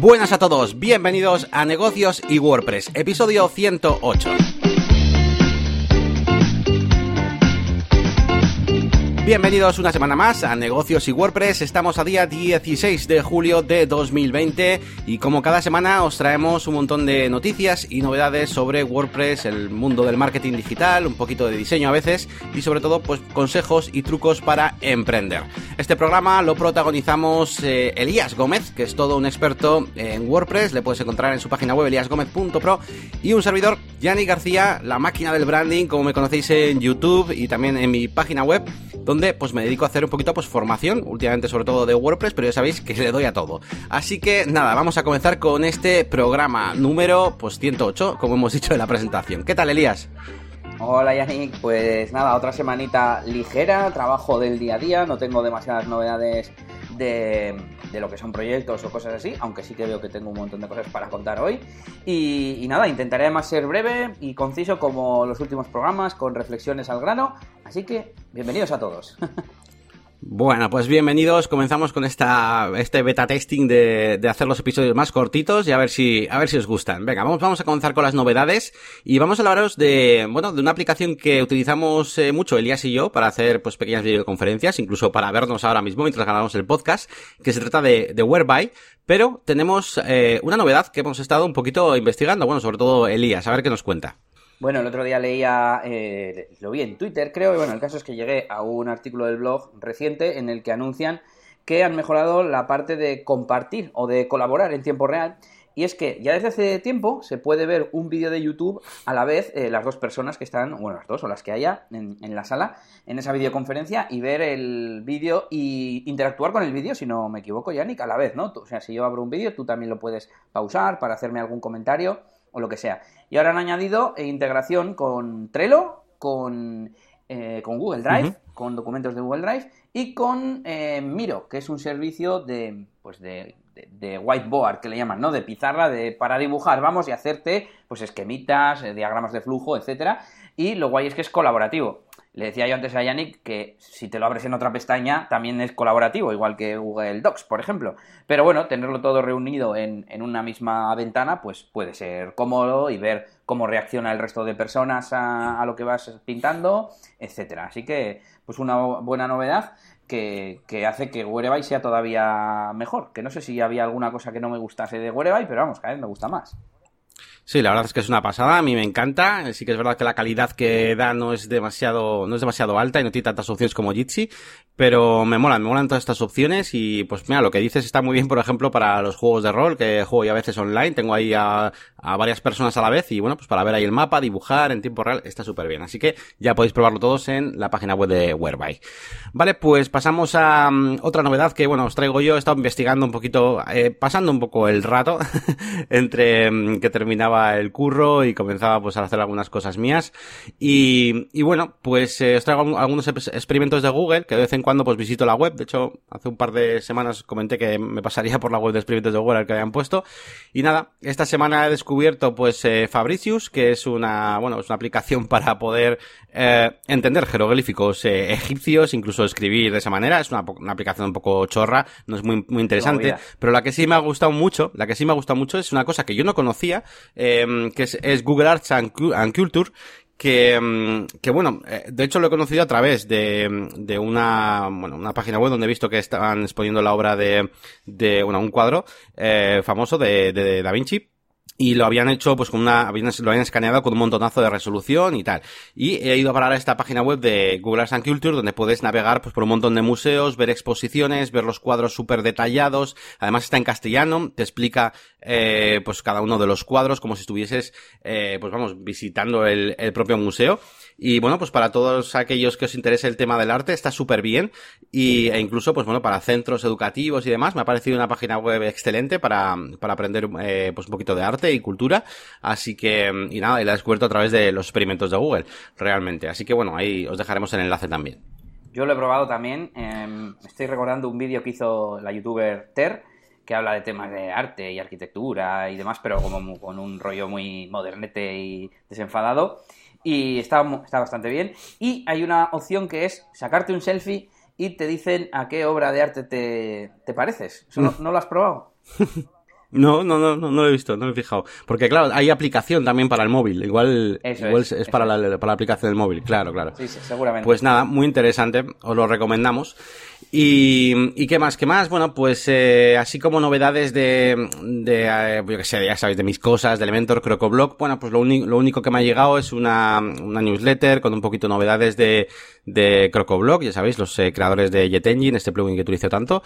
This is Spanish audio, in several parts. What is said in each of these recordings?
Buenas a todos, bienvenidos a Negocios y WordPress, episodio 108. Bienvenidos una semana más a Negocios y WordPress. Estamos a día 16 de julio de 2020 y como cada semana os traemos un montón de noticias y novedades sobre WordPress, el mundo del marketing digital, un poquito de diseño a veces y sobre todo pues consejos y trucos para emprender. Este programa lo protagonizamos eh, Elías Gómez, que es todo un experto en WordPress, le puedes encontrar en su página web eliasgomez.pro y un servidor, Yanni García, la máquina del branding, como me conocéis en YouTube y también en mi página web donde pues me dedico a hacer un poquito pues formación, últimamente sobre todo de WordPress, pero ya sabéis que le doy a todo. Así que nada, vamos a comenzar con este programa número pues 108, como hemos dicho en la presentación. ¿Qué tal, Elías? Hola Yannick, pues nada, otra semanita ligera, trabajo del día a día, no tengo demasiadas novedades de, lo que son proyectos o cosas así, aunque sí que veo que tengo un montón de cosas para contar hoy. Y, nada, intentaré además ser breve y conciso como los últimos programas, con reflexiones al grano. Así que, bienvenidos a todos. Bueno, pues bienvenidos. Comenzamos con esta, este beta testing de, de, hacer los episodios más cortitos y a ver si, a ver si os gustan. Venga, vamos, vamos a comenzar con las novedades y vamos a hablaros de, bueno, de una aplicación que utilizamos eh, mucho Elías y yo para hacer, pues, pequeñas videoconferencias, incluso para vernos ahora mismo mientras grabamos el podcast, que se trata de, de Whereby, pero tenemos, eh, una novedad que hemos estado un poquito investigando, bueno, sobre todo Elías, a ver qué nos cuenta. Bueno, el otro día leía, eh, lo vi en Twitter creo, y bueno, el caso es que llegué a un artículo del blog reciente en el que anuncian que han mejorado la parte de compartir o de colaborar en tiempo real. Y es que ya desde hace tiempo se puede ver un vídeo de YouTube a la vez eh, las dos personas que están, bueno, las dos o las que haya en, en la sala, en esa videoconferencia y ver el vídeo y interactuar con el vídeo, si no me equivoco, Yannick, a la vez, ¿no? O sea, si yo abro un vídeo, tú también lo puedes pausar para hacerme algún comentario o lo que sea. Y ahora han añadido eh, integración con Trello, con, eh, con Google Drive, con documentos de Google Drive y con eh, Miro, que es un servicio de, pues de, de, whiteboard, que le llaman, ¿no? De pizarra de, para dibujar, vamos, y hacerte pues esquemitas, diagramas de flujo, etcétera. Y lo guay es que es colaborativo. Le decía yo antes a Yannick que si te lo abres en otra pestaña también es colaborativo, igual que Google Docs, por ejemplo. Pero bueno, tenerlo todo reunido en, una misma ventana, pues puede ser cómodo y ver cómo reacciona el resto de personas a, lo que vas pintando, etcétera. Así que, pues una buena novedad que, hace que Whereby sea todavía mejor. Que no sé si había alguna cosa que no me gustase de Whereby, pero vamos, cada vez me gusta más. Sí, la verdad es que es una pasada, a mí me encanta. Sí que es verdad que la calidad que da no es demasiado, no es demasiado alta y no tiene tantas opciones como Jitsi, pero me molan, me molan todas estas opciones y pues mira, lo que dices está muy bien, por ejemplo, para los juegos de rol, que juego yo a veces online, tengo ahí a, a varias personas a la vez y bueno, pues para ver ahí el mapa, dibujar en tiempo real, está súper bien. Así que ya podéis probarlo todos en la página web de Whereby. Vale, pues pasamos a um, otra novedad que bueno, os traigo yo, he estado investigando un poquito, eh, pasando un poco el rato entre um, que terminaba el curro y comenzaba pues a hacer algunas cosas mías. Y, bueno, pues eh, os traigo algunos experimentos de Google, que de vez en cuando pues visito la web. De hecho, hace un par de semanas comenté que me pasaría por la web de experimentos de Google que habían puesto. Y nada, esta semana he descubierto pues eh, Fabricius, que es una, bueno, es una aplicación para poder eh, entender jeroglíficos eh, egipcios, incluso escribir de esa manera. Es una, una, aplicación un poco chorra, no es muy, muy interesante. Pero la que sí me ha gustado mucho, la que sí me ha gustado mucho es una cosa que yo no conocía, eh, que es, Google Arts and, Culture, que, em, que bueno, de hecho lo he conocido a través de, de una, bueno, una página web donde he visto que estaban exponiendo la obra de, de bueno, un cuadro eh, famoso de, de Da Vinci y lo habían hecho pues con una, lo habían escaneado con un montonazo de resolución y tal. Y he ido a parar a esta página web de Google Arts and Culture donde puedes navegar pues por un montón de museos, ver exposiciones, ver los cuadros súper detallados. Además está en castellano, te explica eh, pues cada uno de los cuadros como si estuvieses eh, pues vamos visitando el, el propio museo. Y bueno, pues para todos aquellos que os interese el tema del arte está súper bien. Y, e incluso, pues bueno, para centros educativos y demás, me ha parecido una página web excelente para, para aprender eh, pues un poquito de arte y cultura. Así que, y nada, y la he descubierto a través de los experimentos de Google, realmente. Así que bueno, ahí os dejaremos el enlace también. Yo lo he probado también. Eh, estoy recordando un vídeo que hizo la youtuber Ter, que habla de temas de arte y arquitectura y demás, pero como con un rollo muy modernete y desenfadado y está, está bastante bien. Y hay una opción que es sacarte un selfie y te dicen a qué obra de arte te, te pareces. no, lo has probado? No, no, no, no, no lo he visto, no lo he fijado. Porque claro, hay aplicación también para el móvil. Igual, igual es, para, la, para la aplicación del móvil, claro, claro. Sí, sí, seguramente. Pues nada, muy interesante, os lo recomendamos. Y, y qué más, qué más, bueno, pues eh, así como novedades de, de eh, yo que sé, ya sabéis, de mis cosas, de Elementor, Crocoblock, bueno, pues lo, lo único que me ha llegado es una, una newsletter con un poquito novedades de, de Crocoblock, ya sabéis, los eh, creadores de Jet Engine, este plugin que utilizo tanto.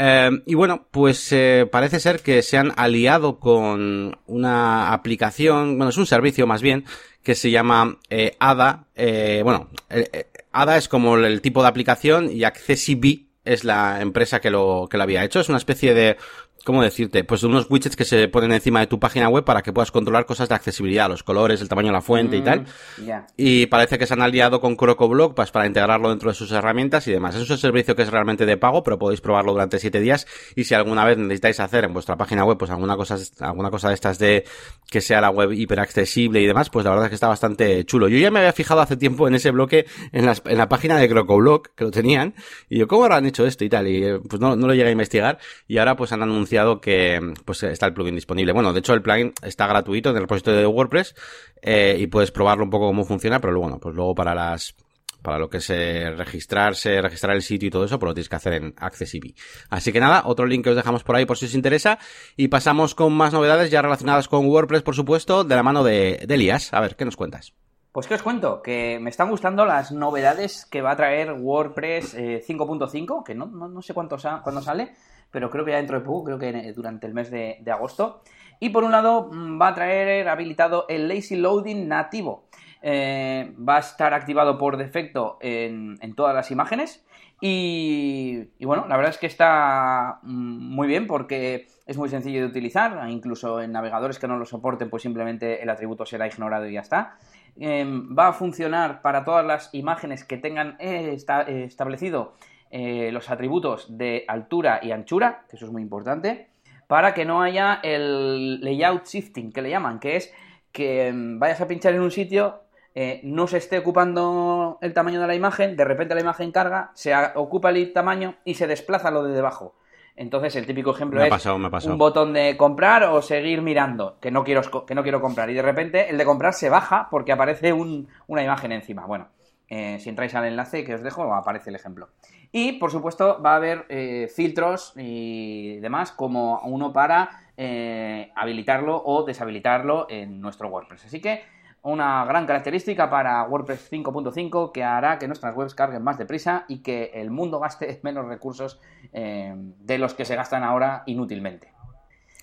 Eh, y bueno, pues eh, parece ser que se han aliado con una aplicación, bueno, es un servicio más bien, que se llama eh, ADA. Eh, bueno, eh, ADA es como el tipo de aplicación y Accessibi es la empresa que lo, que lo había hecho. Es una especie de ¿cómo decirte? Pues unos widgets que se ponen encima de tu página web para que puedas controlar cosas de accesibilidad, los colores, el tamaño de la fuente y tal. Mm, y parece que se han aliado con CrocoBlock pues, para integrarlo dentro de sus herramientas y demás. Es un servicio que es realmente de pago, pero podéis probarlo durante siete días. Y si alguna vez necesitáis hacer en vuestra página web, pues alguna cosa, alguna cosa de estas de que sea la web hiperaccesible y demás, pues la verdad es que está bastante chulo. Yo ya me había fijado hace tiempo en ese bloque, en, las, en la página de CrocoBlock, que lo tenían, y yo, ¿cómo habrán hecho esto y tal? Y eh, pues no, no lo llegué a investigar. Y ahora pues han anunciado que pues está el plugin disponible. Bueno, de hecho el plugin está gratuito en el repositorio de WordPress eh, y puedes probarlo un poco cómo funciona, pero bueno, pues luego para las para lo que es eh, registrarse, registrar el sitio y todo eso, pues lo tienes que hacer en Accessibility. Así que nada, otro link que os dejamos por ahí por si os interesa. Y pasamos con más novedades ya relacionadas con WordPress, por supuesto, de la mano de, Elías. A ver, ¿qué nos cuentas? Pues que os cuento, que me están gustando las novedades que va a traer WordPress 5.5, eh, que no, no, no sé cuánto cuándo sale, pero creo que ya dentro de poco, creo que durante el mes de, agosto. Y por un lado mm, va a traer habilitado el Lazy Loading nativo. Eh, va a estar activado por defecto en, todas las imágenes. Y, bueno, la verdad es que está mm, muy bien porque es muy sencillo de utilizar. Incluso en navegadores que no lo soporten, pues simplemente el atributo será ignorado y ya está. Em, va a funcionar para todas las imágenes que tengan eh, establecido eh, los atributos de altura y anchura, que eso es muy importante, para que no haya el layout shifting, que le llaman, que es que mm, vayas a pinchar en un sitio, eh, no se esté ocupando el tamaño de la imagen, de repente la imagen carga, se ocupa el tamaño y se desplaza lo de debajo. Entonces, el típico ejemplo es un botón de comprar o seguir mirando, que no, quiero, que no quiero comprar. Y de repente el de comprar se baja porque aparece una imagen encima. Bueno, eh, si entráis al enlace que os dejo, aparece el ejemplo. Y, por supuesto, va a haber eh, filtros y demás, como uno para eh, habilitarlo o deshabilitarlo en nuestro WordPress. Así que una gran característica para WordPress 5.5 que hará que nuestras webs carguen más deprisa y que el mundo gaste menos recursos de los que se gastan ahora inútilmente.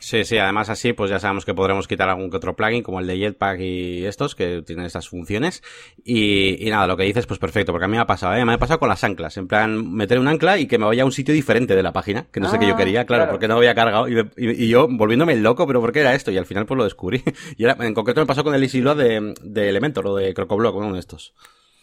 Sí, sí, además así pues ya sabemos que podremos quitar algún que otro plugin como el de Jetpack y estos que tienen estas funciones y, nada, lo que dices pues perfecto, porque a mí me ha pasado, ¿eh? me ha pasado con las anclas, en plan meter un ancla y que me vaya a un sitio diferente de la página, que no sé qué yo ah, quería, claro, porque no había cargado y, yo volviéndome loco, pero ¿por qué era esto? Y al final pues lo descubrí. y en concreto me pasó con el Easy de, de Elementor o de Crocoblock, uno de estos.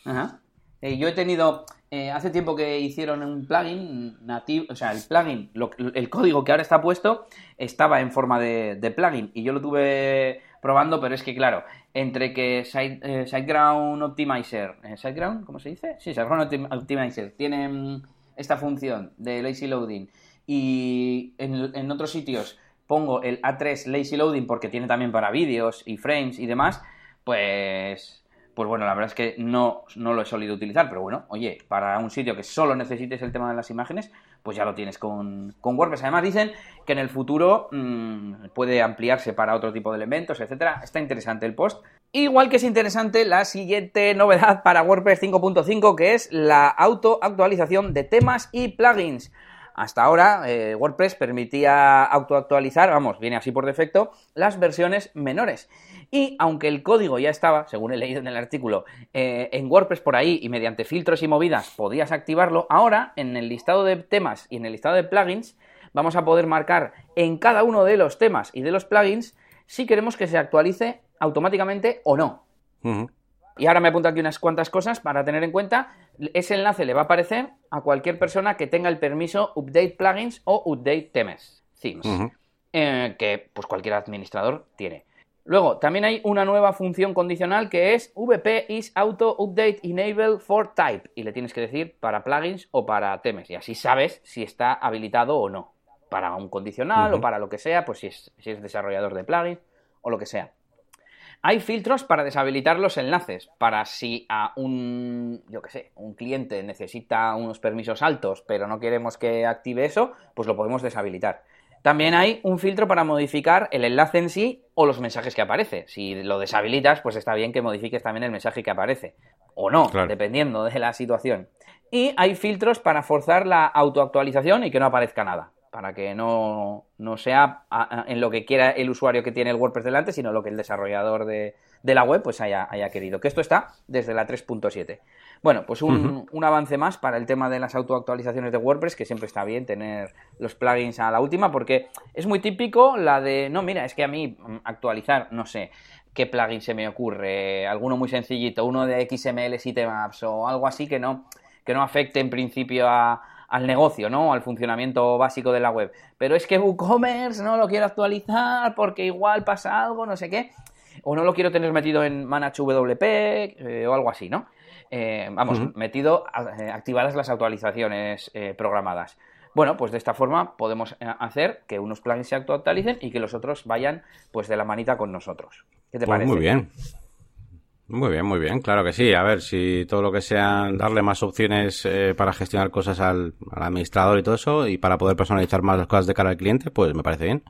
Ajá. Eh, yo he tenido, eh, hace tiempo que hicieron un plugin nativo, o sea, el plugin, el código que ahora está puesto estaba en forma de, plugin y yo lo tuve probando, pero es que claro, entre que Site, eh, SiteGround Optimizer, SiteGround, ¿cómo se dice? Sí, SiteGround Optimizer tiene mm, esta función de lazy loading y en, en otros sitios pongo el A3 lazy loading porque tiene también para vídeos y frames y demás, pues pues bueno, la verdad es que no, no lo he solido utilizar, pero bueno, oye, para un sitio que solo necesites el tema de las imágenes, pues ya lo tienes con, con WordPress. Además dicen que en el futuro mmm, puede ampliarse para otro tipo de elementos, etcétera. Está interesante el post. Igual que es interesante la siguiente novedad para WordPress 5.5, que es la auto-actualización de temas y plugins. Hasta ahora eh, WordPress permitía autoactualizar, vamos, viene así por defecto, las versiones menores. Y aunque el código ya estaba, según he leído en el artículo, eh, en WordPress por ahí y mediante filtros y movidas podías activarlo, ahora en el listado de temas y en el listado de plugins vamos a poder marcar en cada uno de los temas y de los plugins si queremos que se actualice automáticamente o no. Y ahora me apunto aquí unas cuantas cosas para tener en cuenta. Ese enlace le va a aparecer a cualquier persona que tenga el permiso Update Plugins o Update Themes, themes eh, que pues cualquier administrador tiene. Luego, también hay una nueva función condicional que es VP is auto update enable for type y le tienes que decir para plugins o para temes y así sabes si está habilitado o no. para un condicional o para lo que sea, pues si es, si es desarrollador de plugins o lo que sea. Hay filtros para deshabilitar los enlaces, para si a un, yo qué sé, un cliente necesita unos permisos altos, pero no queremos que active eso, pues lo podemos deshabilitar. También hay un filtro para modificar el enlace en sí o los mensajes que aparece. Si lo deshabilitas, pues está bien que modifiques también el mensaje que aparece. O no, dependiendo de la situación. Y hay filtros para forzar la autoactualización y que no aparezca nada para que no, sea en lo que quiera el usuario que tiene el WordPress delante, sino lo que el desarrollador de, la web pues haya, haya, querido. Que esto está desde la 3.7. Bueno, pues un, un, avance más para el tema de las autoactualizaciones de WordPress, que siempre está bien tener los plugins a la última, porque es muy típico la de, no, mira, es que a mí mm, actualizar, no sé, qué plugin se me ocurre, alguno muy sencillito, uno de XML Sitemaps o algo así que no, que no afecte en principio a al negocio, ¿no? Al funcionamiento básico de la web. Pero es que WooCommerce no lo quiero actualizar porque igual pasa algo, no sé qué. O no lo quiero tener metido en ManageWP eh, o algo así, ¿no? Eh, vamos, metido, eh, activadas las actualizaciones programadas. Bueno, pues de esta forma podemos hacer que unos plugins se actualicen y que los otros vayan pues de la manita con nosotros. ¿Qué te pues parece? Muy bien. Muy bien, muy bien, claro que sí. A ver, si todo lo que sea darle más opciones eh, para gestionar cosas al, administrador y todo eso, y para poder personalizar más las cosas de cara al cliente, pues me parece bien.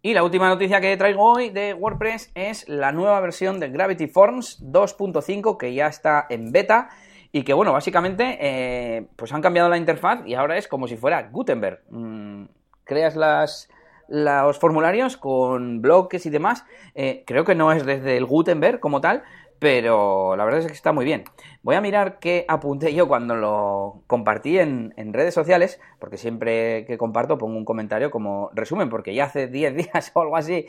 Y la última noticia que traigo hoy de WordPress es la nueva versión de Gravity Forms 2.5 que ya está en beta y que bueno, básicamente eh, pues han cambiado la interfaz y ahora es como si fuera Gutenberg. Mm, creas las, los formularios con bloques y demás. Eh, creo que no es desde el Gutenberg como tal, pero la verdad es que está muy bien. Voy a mirar qué apunté yo cuando lo compartí en, en, redes sociales, porque siempre que comparto pongo un comentario como resumen, porque ya hace 10 días o algo así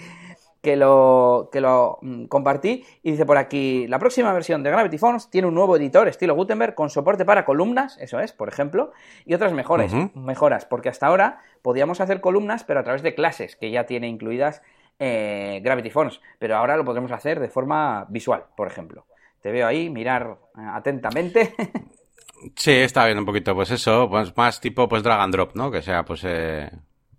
que lo, que lo mm, compartí y dice por aquí, la próxima versión de Gravity Forms tiene un nuevo editor estilo Gutenberg con soporte para columnas, eso es, por ejemplo, y otras mejores, mejoras, porque hasta ahora podíamos hacer columnas, pero a través de clases que ya tiene incluidas eh, Gravity Forms, pero ahora lo podremos hacer de forma visual, por ejemplo. Te veo ahí, mirar eh, atentamente. Sí, está bien un poquito, pues eso, pues más tipo pues drag and drop, ¿no? Que sea pues eh,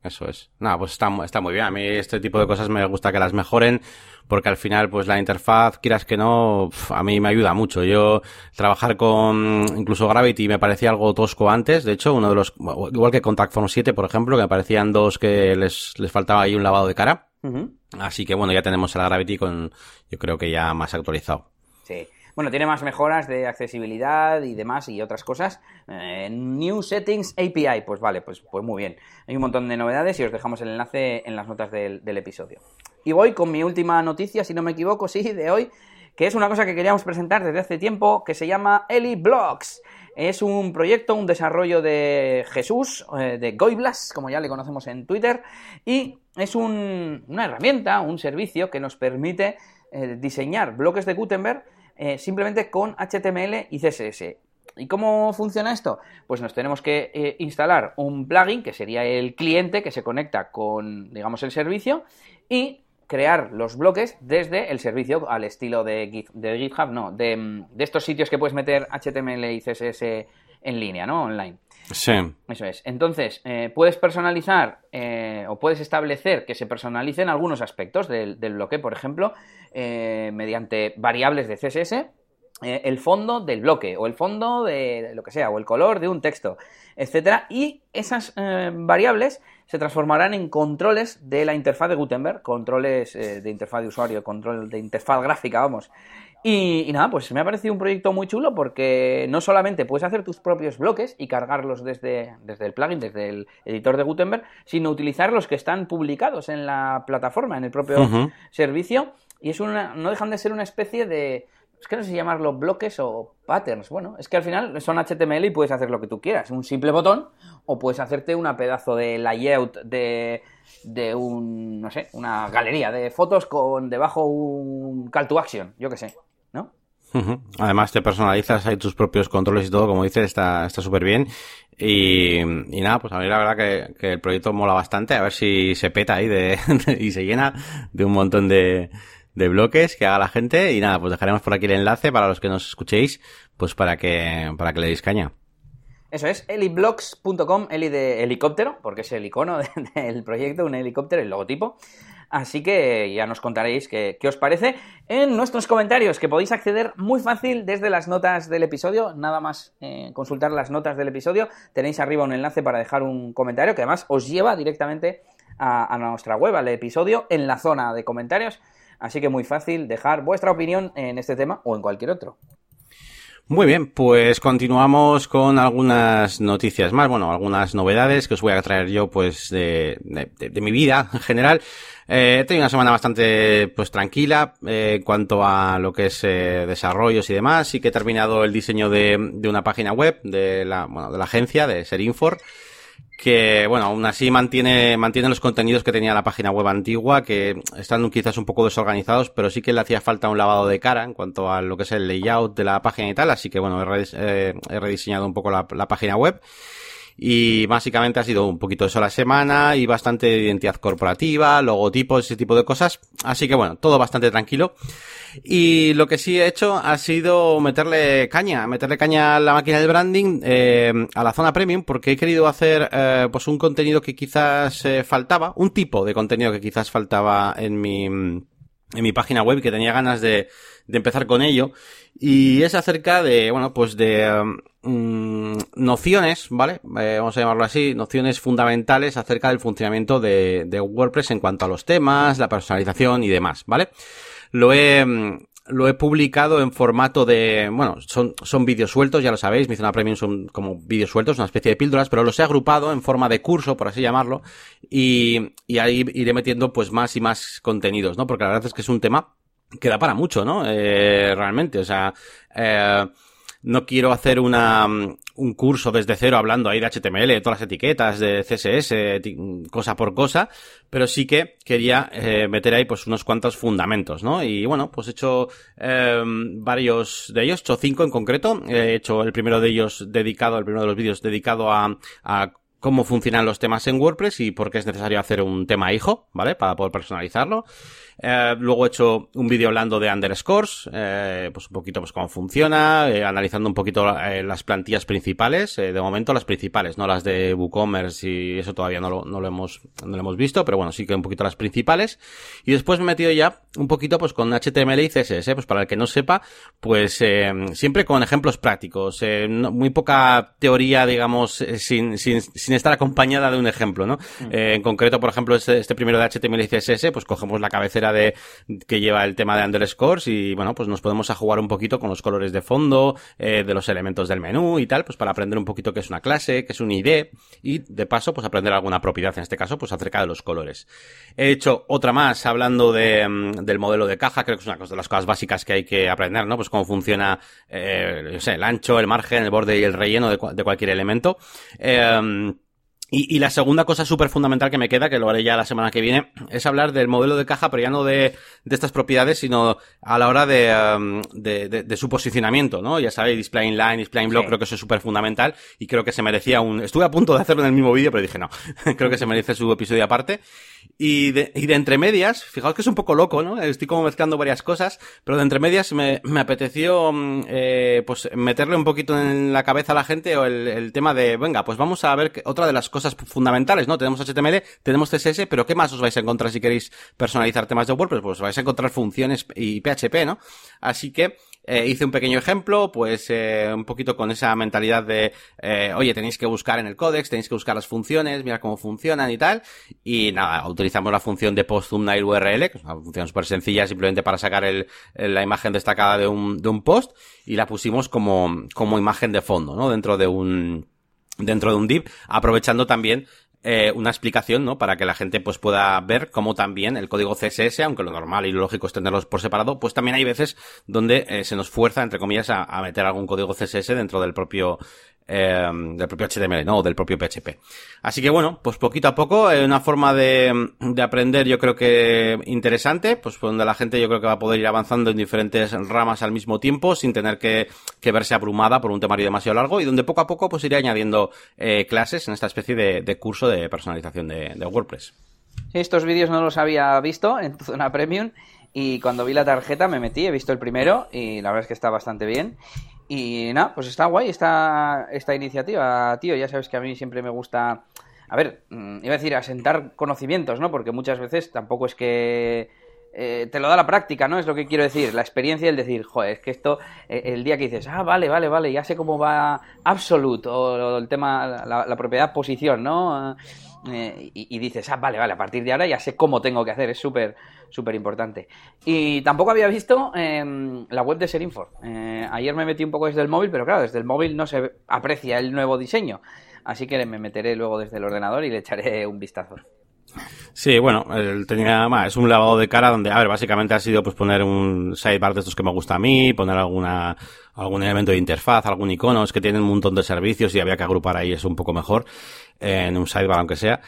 eso es. Nada, pues está, está muy bien. A mí este tipo de cosas me gusta que las mejoren porque al final, pues la interfaz, quieras que no, a mí me ayuda mucho. Yo trabajar con incluso Gravity me parecía algo tosco antes. De hecho, uno de los, igual que Contact Form 7, por ejemplo, que me parecían dos que les, les faltaba ahí un lavado de cara. Así que bueno, ya tenemos el Gravity con, yo creo que ya más actualizado. Sí. Bueno, tiene más mejoras de accesibilidad y demás y otras cosas. Eh, New Settings API, pues vale, pues, pues muy bien. Hay un montón de novedades y os dejamos el enlace en las notas del, episodio. Y voy con mi última noticia, si no me equivoco, sí, de hoy, que es una cosa que queríamos presentar desde hace tiempo, que se llama Eli Blocks. Es un proyecto, un desarrollo de Jesús, eh, de Goiblas, como ya le conocemos en Twitter, y es una herramienta, un servicio que nos permite eh, diseñar bloques de Gutenberg eh, simplemente con HTML y CSS. ¿Y cómo funciona esto? Pues nos tenemos que instalar un plugin, que sería el cliente que se conecta con, digamos, el servicio, y crear los bloques desde el servicio al estilo de, de GitHub, no, de, estos sitios que puedes meter HTML y CSS en línea, ¿no? Online. Sí. Eso es. Entonces, eh, puedes personalizar o puedes establecer que se personalicen algunos aspectos del, del bloque, por ejemplo, eh, mediante variables de CSS eh, el fondo del bloque o el fondo de lo que sea o el color de un texto, etcétera, y esas eh, variables se transformarán en controles de la interfaz de Gutenberg, controles de interfaz de usuario, control de interfaz gráfica, vamos. Y, nada, pues me ha parecido un proyecto muy chulo porque no solamente puedes hacer tus propios bloques y cargarlos desde, desde el plugin, desde el editor de Gutenberg, sino utilizar los que están publicados en la plataforma, en el propio servicio y es una, no dejan de ser una especie de, es que no sé si llamarlo bloques o patterns. Bueno, es que al final son HTML y puedes hacer lo que tú quieras. Un simple botón o puedes hacerte una pedazo de layout de, de un, no sé, una galería de fotos con debajo un call to action, yo qué sé, ¿no? Además te personalizas ahí tus propios controles y todo, como dices, está súper bien. Y, y, nada, pues a mí la verdad que, que, el proyecto mola bastante, a ver si se peta ahí de, y se llena de un montón de, de bloques que haga la gente y nada, pues dejaremos por aquí el enlace para los que nos escuchéis, pues para que, para que le deis caña. Eso es, eliblogs.com, eli de helicóptero, porque es el icono del proyecto, un helicóptero, el logotipo. Así que ya nos contaréis qué, os parece en nuestros comentarios, que podéis acceder muy fácil desde las notas del episodio. Nada más eh, consultar las notas del episodio. Tenéis arriba un enlace para dejar un comentario que además os lleva directamente a, a nuestra web, al episodio, en la zona de comentarios. Así que muy fácil dejar vuestra opinión en este tema o en cualquier otro. Muy bien, pues continuamos con algunas noticias más, bueno, algunas novedades que os voy a traer yo, pues, de, de, mi vida en general. Eh, he tenido una semana bastante, pues, tranquila eh, en cuanto a lo que es eh, desarrollos y demás. Sí que he terminado el diseño de, de una página web de la, bueno, de la agencia, de Serinfor que bueno, aún así mantiene, mantiene los contenidos que tenía la página web antigua, que están quizás un poco desorganizados, pero sí que le hacía falta un lavado de cara en cuanto a lo que es el layout de la página y tal, así que bueno, he, eh, rediseñado un poco la, la página web y básicamente ha sido un poquito eso la semana y bastante identidad corporativa, logotipos, ese tipo de cosas. Así que bueno, todo bastante tranquilo. Y lo que sí he hecho ha sido meterle caña, meterle caña a la máquina de branding, eh, a la zona premium, porque he querido hacer eh, pues un contenido que quizás eh, faltaba, un tipo de contenido que quizás faltaba en mi en mi página web que tenía ganas de, de empezar con ello. Y es acerca de bueno pues de um, nociones vale eh, vamos a llamarlo así nociones fundamentales acerca del funcionamiento de, de, WordPress en cuanto a los temas la personalización y demás vale lo he mm, lo he publicado en formato de, bueno, son, son vídeos sueltos, ya lo sabéis, mi zona premium son como vídeos sueltos, una especie de píldoras, pero los he agrupado en forma de curso, por así llamarlo, y, y ahí iré metiendo pues más y más contenidos, ¿no? Porque la verdad es que es un tema que da para mucho, ¿no? Eh, realmente, o sea, eh, no quiero hacer una, un curso desde cero hablando ahí de HTML, de todas las etiquetas, de CSS, cosa por cosa, pero sí que quería eh, meter ahí pues unos cuantos fundamentos, ¿no? Y bueno, pues he hecho eh, varios de ellos, he hecho cinco en concreto, he hecho el primero de ellos dedicado, el primero de los vídeos dedicado a, a cómo funcionan los temas en WordPress y por qué es necesario hacer un tema hijo, ¿vale? Para poder personalizarlo. Eh, luego he hecho un vídeo hablando de underscores, eh, pues un poquito pues cómo funciona, eh, analizando un poquito las plantillas principales, de momento las principales, no las de WooCommerce y eso todavía no lo, no lo hemos, no lo hemos visto, pero bueno, sí que un poquito las principales. Y después me he metido ya un poquito pues con HTML y CSS, pues para el que no sepa, pues siempre con ejemplos prácticos, muy poca teoría, digamos, sin, sin estar acompañada de un ejemplo, ¿no? Mm. en concreto, por ejemplo, este, este primero de HTML y CSS, pues cogemos la cabecera de que lleva el tema de underscores y bueno, pues nos podemos a jugar un poquito con los colores de fondo, eh, de los elementos del menú y tal, pues para aprender un poquito qué es una clase, qué es un ID y de paso pues aprender alguna propiedad, en este caso pues acerca de los colores. He hecho otra más hablando de, mm, del modelo de caja, creo que es una de las cosas básicas que hay que aprender, ¿no? Pues cómo funciona, eh, yo sé, el ancho, el margen, el borde y el relleno de, de cualquier elemento. Eh, y, y, la segunda cosa súper fundamental que me queda, que lo haré ya la semana que viene, es hablar del modelo de caja, pero ya no de, de estas propiedades, sino a la hora de, um, de, de, su posicionamiento, ¿no? Ya sabéis, display inline, display in block, sí. creo que eso es súper fundamental y creo que se merecía un... Estuve a punto de hacerlo en el mismo vídeo, pero dije no, creo que se merece su episodio aparte. Y de, y de entre medias, fijaos que es un poco loco, ¿no? Estoy como mezclando varias cosas, pero de entre medias me, me apeteció, mm, eh, pues meterle un poquito en la cabeza a la gente o el, el tema de, venga, pues vamos a ver que otra de las cosas fundamentales, ¿no? Tenemos HTML, tenemos CSS, pero ¿qué más os vais a encontrar si queréis personalizar temas de WordPress? Pues vais a encontrar funciones y PHP, ¿no? Así que eh, hice un pequeño ejemplo, pues eh, un poquito con esa mentalidad de, eh, oye, tenéis que buscar en el códex, tenéis que buscar las funciones, mira cómo funcionan y tal. Y nada, utilizamos la función de post thumbnail URL, que es una función súper sencilla, simplemente para sacar el, la imagen destacada de un, de un post, y la pusimos como, como imagen de fondo, ¿no? Dentro de un, dentro de un div, aprovechando también eh, una explicación, ¿no? Para que la gente pues pueda ver cómo también el código CSS, aunque lo normal y lo lógico es tenerlos por separado, pues también hay veces donde eh, se nos fuerza, entre comillas, a, a, meter algún código CSS dentro del propio eh, del propio HTML, ¿no? O del propio PHP. Así que bueno, pues poquito a poco, eh, una forma de, de, aprender yo creo que interesante, pues donde la gente yo creo que va a poder ir avanzando en diferentes ramas al mismo tiempo, sin tener que, que verse abrumada por un temario demasiado largo, y donde poco a poco pues iré añadiendo eh, clases en esta especie de, curso de personalización de, WordPress. Estos vídeos no los había visto en tu zona premium y cuando vi la tarjeta me metí, he visto el primero y la verdad es que está bastante bien. Y nada, pues está guay esta, esta iniciativa, tío. Ya sabes que a mí siempre me gusta, a ver, mm, iba a decir, asentar conocimientos, ¿no? Porque muchas veces tampoco es que eh, te lo da la práctica, ¿no? Es lo que quiero decir, la experiencia, el decir, joder, es que esto, eh, el día que dices, ah, vale, vale, vale, ya sé cómo va Absolute, o, el tema, la, propiedad posición, ¿no? Eh, y, dices, ah, vale, vale, a partir de ahora ya sé cómo tengo que hacer, es súper, súper importante. Y tampoco había visto em, la web de Serinfor. ayer me metí un poco desde el móvil, pero claro, desde el móvil no se aprecia el nuevo diseño. Así que me meteré luego desde el ordenador y le echaré un vistazo. Sí, bueno, el tenía es un lavado de cara donde, a ver, básicamente ha sido pues poner un sidebar de estos que me gusta a mí, poner alguna, algún elemento de interfaz, algún icono, es que tienen un montón de servicios y había que agrupar ahí eso un poco mejor, en un sidebar aunque sea.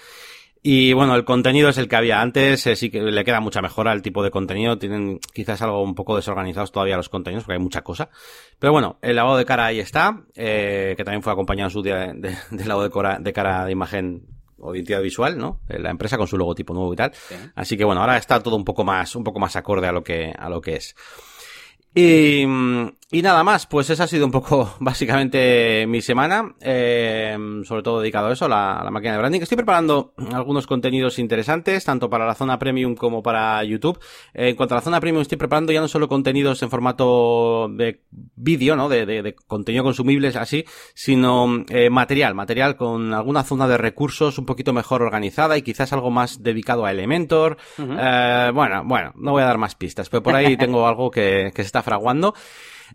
Y bueno, el contenido es el que había antes, eh, sí que le queda mucha mejora al tipo de contenido, tienen quizás algo un poco desorganizados todavía los contenidos, porque hay mucha cosa. Pero bueno, el lavado de cara ahí está, eh, que también fue acompañado en su día de, de, lavado de cara, de cara de imagen o identidad visual, ¿no? Eh, la empresa con su logotipo nuevo y tal. Así que bueno, ahora está todo un poco más, un poco más acorde a lo que, a lo que es. Y, y nada más, pues esa ha sido un poco básicamente mi semana, eh, sobre todo dedicado a eso, a la, máquina de branding. Estoy preparando algunos contenidos interesantes, tanto para la zona premium como para YouTube. Eh, en cuanto a la zona premium, estoy preparando ya no solo contenidos en formato de vídeo, ¿no? De, de, de, contenido consumibles así, sino eh, material, material con alguna zona de recursos un poquito mejor organizada y quizás algo más dedicado a Elementor. eh, bueno, bueno, no voy a dar más pistas, pero por ahí tengo algo que, que se está fraguando.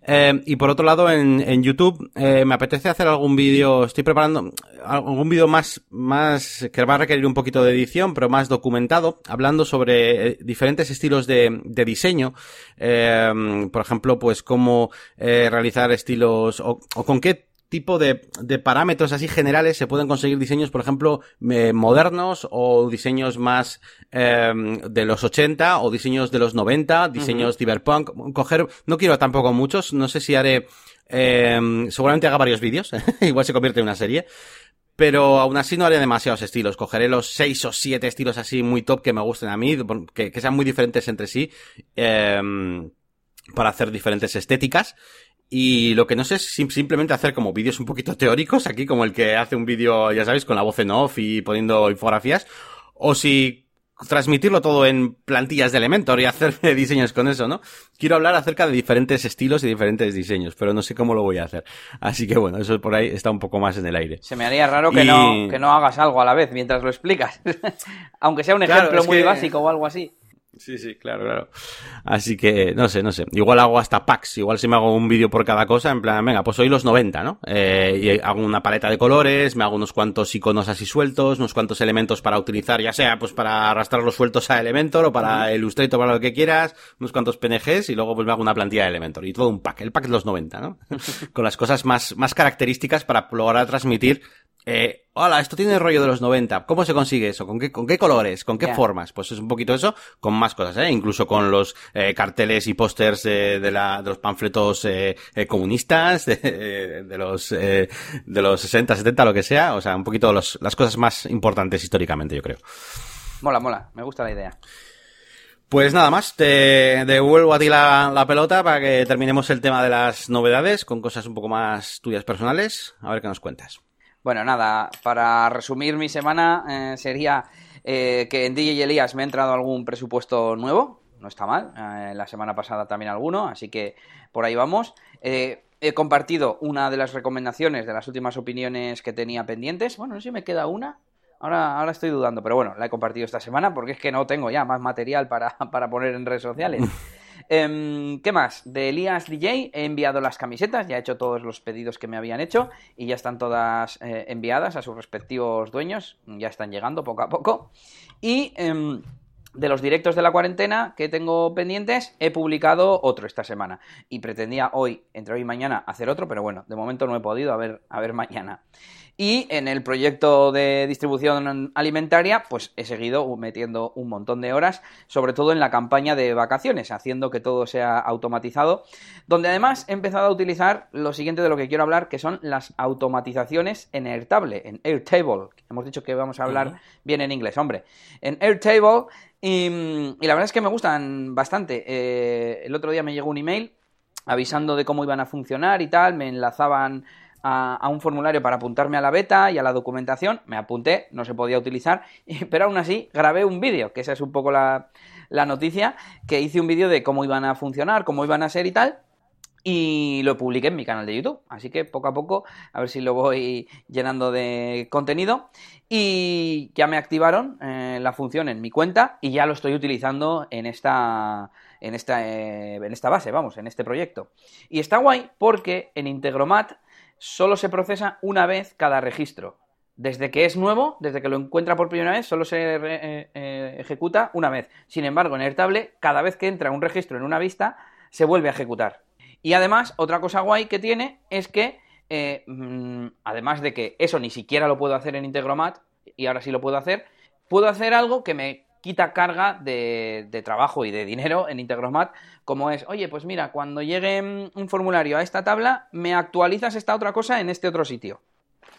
Eh, y por otro lado, en, en YouTube, eh, me apetece hacer algún vídeo, estoy preparando algún vídeo más, más, que va a requerir un poquito de edición, pero más documentado, hablando sobre eh, diferentes estilos de, de diseño, eh, por ejemplo, pues cómo eh, realizar estilos, o con qué tipo de, de, parámetros así generales se pueden conseguir diseños, por ejemplo, eh, modernos o diseños más eh, de los 80 o diseños de los 90, diseños uh -huh. cyberpunk. Coger, no quiero tampoco muchos, no sé si haré, eh, seguramente haga varios vídeos, igual se convierte en una serie. Pero aún así no haré demasiados estilos. Cogeré los seis o siete estilos así muy top que me gusten a mí, que, que sean muy diferentes entre sí, eh, para hacer diferentes estéticas. Y lo que no sé es simplemente hacer como vídeos un poquito teóricos, aquí como el que hace un vídeo, ya sabéis, con la voz en off y poniendo infografías, o si transmitirlo todo en plantillas de Elementor y hacer diseños con eso, ¿no? Quiero hablar acerca de diferentes estilos y diferentes diseños, pero no sé cómo lo voy a hacer. Así que bueno, eso por ahí está un poco más en el aire. Se me haría raro que, no, que no hagas algo a la vez mientras lo explicas. Aunque sea un ejemplo muy que... básico o algo así. Sí, sí, claro, claro. Así que, no sé, no sé. Igual hago hasta packs. Igual si me hago un vídeo por cada cosa, en plan, venga, pues hoy los 90, ¿no? Eh, y hago una paleta de colores, me hago unos cuantos iconos así sueltos, unos cuantos elementos para utilizar, ya sea pues para arrastrar los sueltos a Elementor o para Illustrator, para lo que quieras, unos cuantos PNGs y luego pues me hago una plantilla de Elementor. Y todo un pack. El pack de los 90, ¿no? Con las cosas más, más características para lograr transmitir eh, hola, esto tiene el rollo de los 90. ¿Cómo se consigue eso? ¿Con qué, con qué colores? ¿Con qué yeah. formas? Pues es un poquito eso, con más cosas, ¿eh? Incluso con los eh, carteles y pósters de, de, la, de los panfletos eh, eh comunistas, de, de los, eh, de los 60, 70, lo que sea. O sea, un poquito los, las cosas más importantes históricamente, yo creo. Mola, mola. Me gusta la idea. Pues nada más, te devuelvo a ti la, la, pelota para que terminemos el tema de las novedades con cosas un poco más tuyas personales. A ver qué nos cuentas. Bueno, nada, para resumir mi semana eh, sería eh, que en DJ Elías me ha entrado algún presupuesto nuevo, no está mal, eh, la semana pasada también alguno, así que por ahí vamos. he compartido una de las recomendaciones de las últimas opiniones que tenía pendientes, bueno, no sé si me queda una, Ahora, ahora estoy dudando, pero bueno, la he compartido esta semana porque es que no tengo ya más material para, para poner en redes sociales. Eh, ¿Qué más? De Elías DJ he enviado las camisetas, ya he hecho todos los pedidos que me habían hecho y ya están todas eh, enviadas a sus respectivos dueños, ya están llegando poco a poco. Y eh, de los directos de la cuarentena que tengo pendientes, he publicado otro esta semana y pretendía hoy, entre hoy y mañana, hacer otro, pero bueno, de momento no he podido, a ver, a ver mañana. Y en el proyecto de distribución alimentaria, pues he seguido metiendo un montón de horas, sobre todo en la campaña de vacaciones, haciendo que todo sea automatizado, donde además he empezado a utilizar lo siguiente de lo que quiero hablar, que son las automatizaciones en Airtable, en Airtable. Hemos dicho que vamos a hablar uh -huh. bien en inglés, hombre. En Airtable, y, y, la verdad es que me gustan bastante. Eh, el otro día me llegó un email avisando de cómo iban a funcionar y tal, me enlazaban a, un formulario para apuntarme a la beta y a la documentación, me apunté, no se podía utilizar, pero aún así grabé un vídeo, que esa es un poco la, la noticia, que hice un vídeo de cómo iban a funcionar, cómo iban a ser y tal, y lo publiqué en mi canal de YouTube. Así que poco a poco, a ver si lo voy llenando de contenido. Y ya me activaron eh, la función en mi cuenta y ya lo estoy utilizando en esta, en esta, eh, en esta base, vamos, en este proyecto. Y está guay porque en Integromat solo se procesa una vez cada registro. Desde que es nuevo, desde que lo encuentra por primera vez, solo se eh, ejecuta una vez. Sin embargo, en Airtable, cada vez que entra un registro en una vista, se vuelve a ejecutar. Y además, otra cosa guay que tiene es que, eh, mm, además de que eso ni siquiera lo puedo hacer en Integromat, y ahora sí lo puedo hacer, puedo hacer algo que me quita carga de, trabajo y de dinero en Integromat, como es, oye, pues mira, cuando llegue mm, un formulario a esta tabla, me actualizas esta otra cosa en este otro sitio.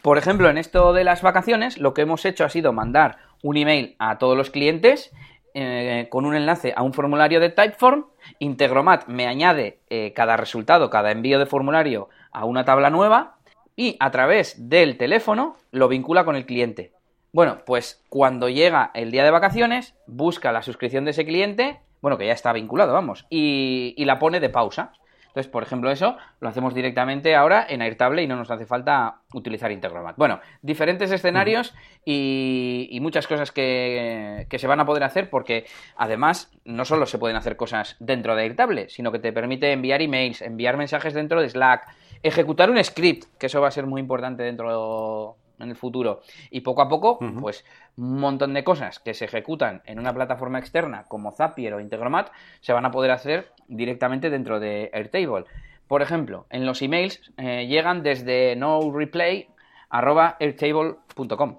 Por ejemplo, en esto de las vacaciones, lo que hemos hecho ha sido mandar un email a todos los clientes eh, con un enlace a un formulario de Typeform. Integromat me añade eh, cada resultado, cada envío de formulario a una tabla nueva y a través del teléfono lo vincula con el cliente. Bueno, pues cuando llega el día de vacaciones, busca la suscripción de ese cliente, bueno, que ya está vinculado, vamos, y la pone de pausa. Entonces, por ejemplo, eso lo hacemos directamente ahora en Airtable y no nos hace falta utilizar Integromat. Bueno, diferentes escenarios y, muchas cosas que, se van a poder hacer porque además no solo se pueden hacer cosas dentro de Airtable, sino que te permite enviar emails, enviar mensajes dentro de Slack, ejecutar un script, que eso va a ser muy importante dentro en el futuro. Y poco a poco, pues un montón de cosas que se ejecutan en una plataforma externa como Zapier o Integromat se van a poder hacer directamente dentro de Airtable. Por ejemplo, en los emails eh, llegan desde noreplay.airtable.com.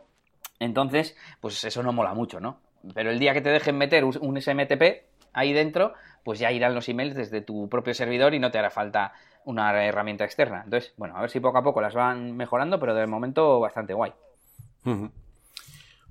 Entonces, pues eso no mola mucho, ¿no? Pero el día que te dejen meter un SMTP ahí dentro, pues ya irán los emails desde tu propio servidor y no te hará falta una herramienta externa. Entonces, bueno, a ver si poco a poco las van mejorando, pero de momento bastante guay.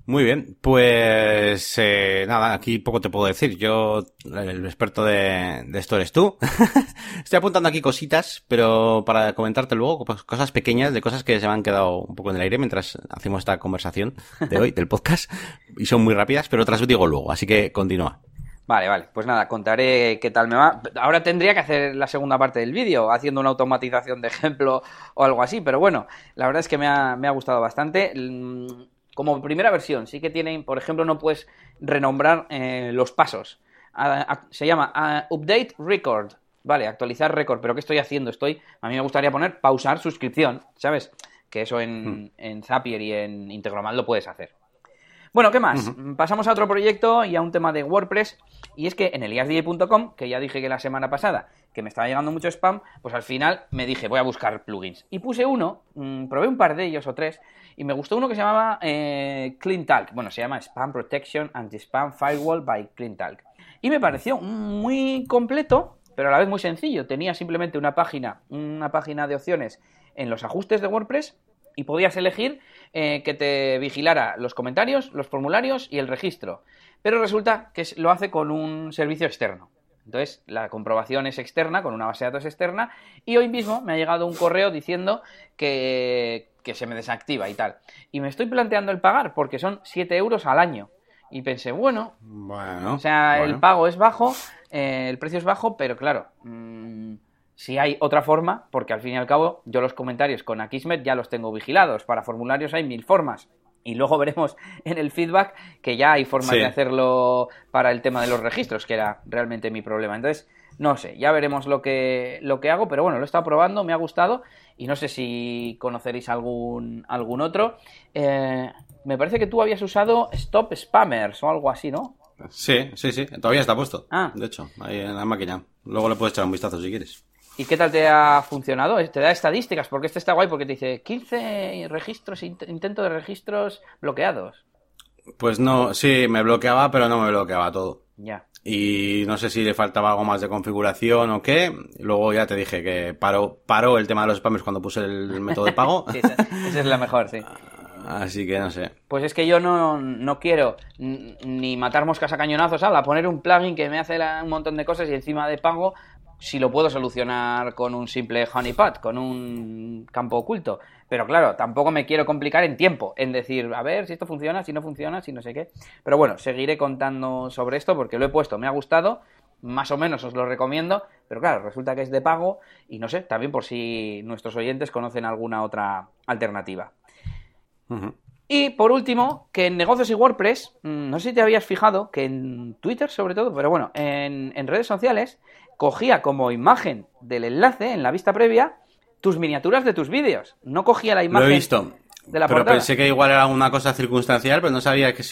Muy bien, pues eh, nada, aquí poco te puedo decir. Yo, el experto de, esto eres tú. Estoy apuntando aquí cositas, pero para comentarte luego, cosas pequeñas, de cosas que se me han quedado un poco en el aire mientras hacemos esta conversación de hoy, del podcast, y son muy rápidas, pero otras digo luego, así que continúa. Vale, vale. Pues nada, contaré qué tal me va. Ahora tendría que hacer la segunda parte del vídeo, haciendo una automatización de ejemplo o algo así, pero bueno, la verdad es que me ha, me ha gustado bastante. Mm, como primera versión, sí que tienen, por ejemplo, no puedes renombrar eh, los pasos. se llama Update Record. Vale, actualizar record. Pero ¿qué estoy haciendo? Estoy. A mí me gustaría poner pausar suscripción, ¿sabes? Que eso en, hmm. en Zapier y en Integromat lo puedes hacer. Bueno, ¿qué más? Pasamos a otro proyecto y a un tema de WordPress. Y es que en eliasdj.com, que ya dije que la semana pasada que me estaba llegando mucho spam, pues al final me dije, voy a buscar plugins. Y puse uno, mm, probé un par de ellos o tres, y me gustó uno que se llamaba eh, CleanTalk. Bueno, se llama Spam Protection Anti-Spam Firewall by CleanTalk. Y me pareció muy completo, pero a la vez muy sencillo. Tenía simplemente una página, una página de opciones en los ajustes de WordPress y podías elegir eh, que te vigilara los comentarios, los formularios y el registro. Pero resulta que lo hace con un servicio externo. Entonces, la comprobación es externa, con una base de datos externa, y hoy mismo me ha llegado un correo diciendo que, se me desactiva y tal. Y me estoy planteando el pagar, porque son 7 euros al año. Y pensé, bueno, bueno o sea, el pago es bajo, eh, el precio es bajo, pero claro, mm, si hay otra forma, porque al fin y al cabo yo los comentarios con Akismet ya los tengo vigilados, para formularios hay mil formas. Y luego veremos en el feedback que ya hay formas de hacerlo para el tema de los registros, que era realmente mi problema. Entonces, no sé, ya veremos lo que, lo que hago, pero bueno, lo he estado probando, me ha gustado y no sé si conoceréis algún, algún otro. Eh, me parece que tú habías usado Stop Spammers o algo así, ¿no? Sí, sí, sí, todavía está puesto. Ah. De hecho, ahí en la máquina. Luego le puedes echar un vistazo si quieres. ¿Y qué tal te ha funcionado? Te da estadísticas, porque este está guay, porque te dice 15 registros, intento de registros bloqueados. Pues no, sí, me bloqueaba, pero no me bloqueaba todo. Ya. Y no sé si le faltaba algo más de configuración o qué. Luego ya te dije que paró, paró el tema de los spammers cuando puse el método de pago. sí, esa, es la mejor, sí. Así que no sé. Pues es que yo no, no quiero ni matar moscas a cañonazos, a poner un plugin que me hace un montón de cosas y encima de pago si lo puedo solucionar con un simple honeypot, con un campo oculto. Pero claro, tampoco me quiero complicar en tiempo, en decir, a ver si esto funciona, si no funciona, si no sé qué. Pero bueno, seguiré contando sobre esto porque lo he puesto, me ha gustado, más o menos os lo recomiendo, pero claro, resulta que es de pago y no sé, también por si nuestros oyentes conocen alguna otra alternativa. Y por último, que en negocios y WordPress, mm, no sé si te habías fijado que en Twitter sobre todo, pero bueno, en, en redes sociales, cogía como imagen del enlace en la vista previa tus miniaturas de tus vídeos. No cogía la imagen. Lo he visto. De la pero pensé que igual era una cosa circunstancial, pero no sabía que,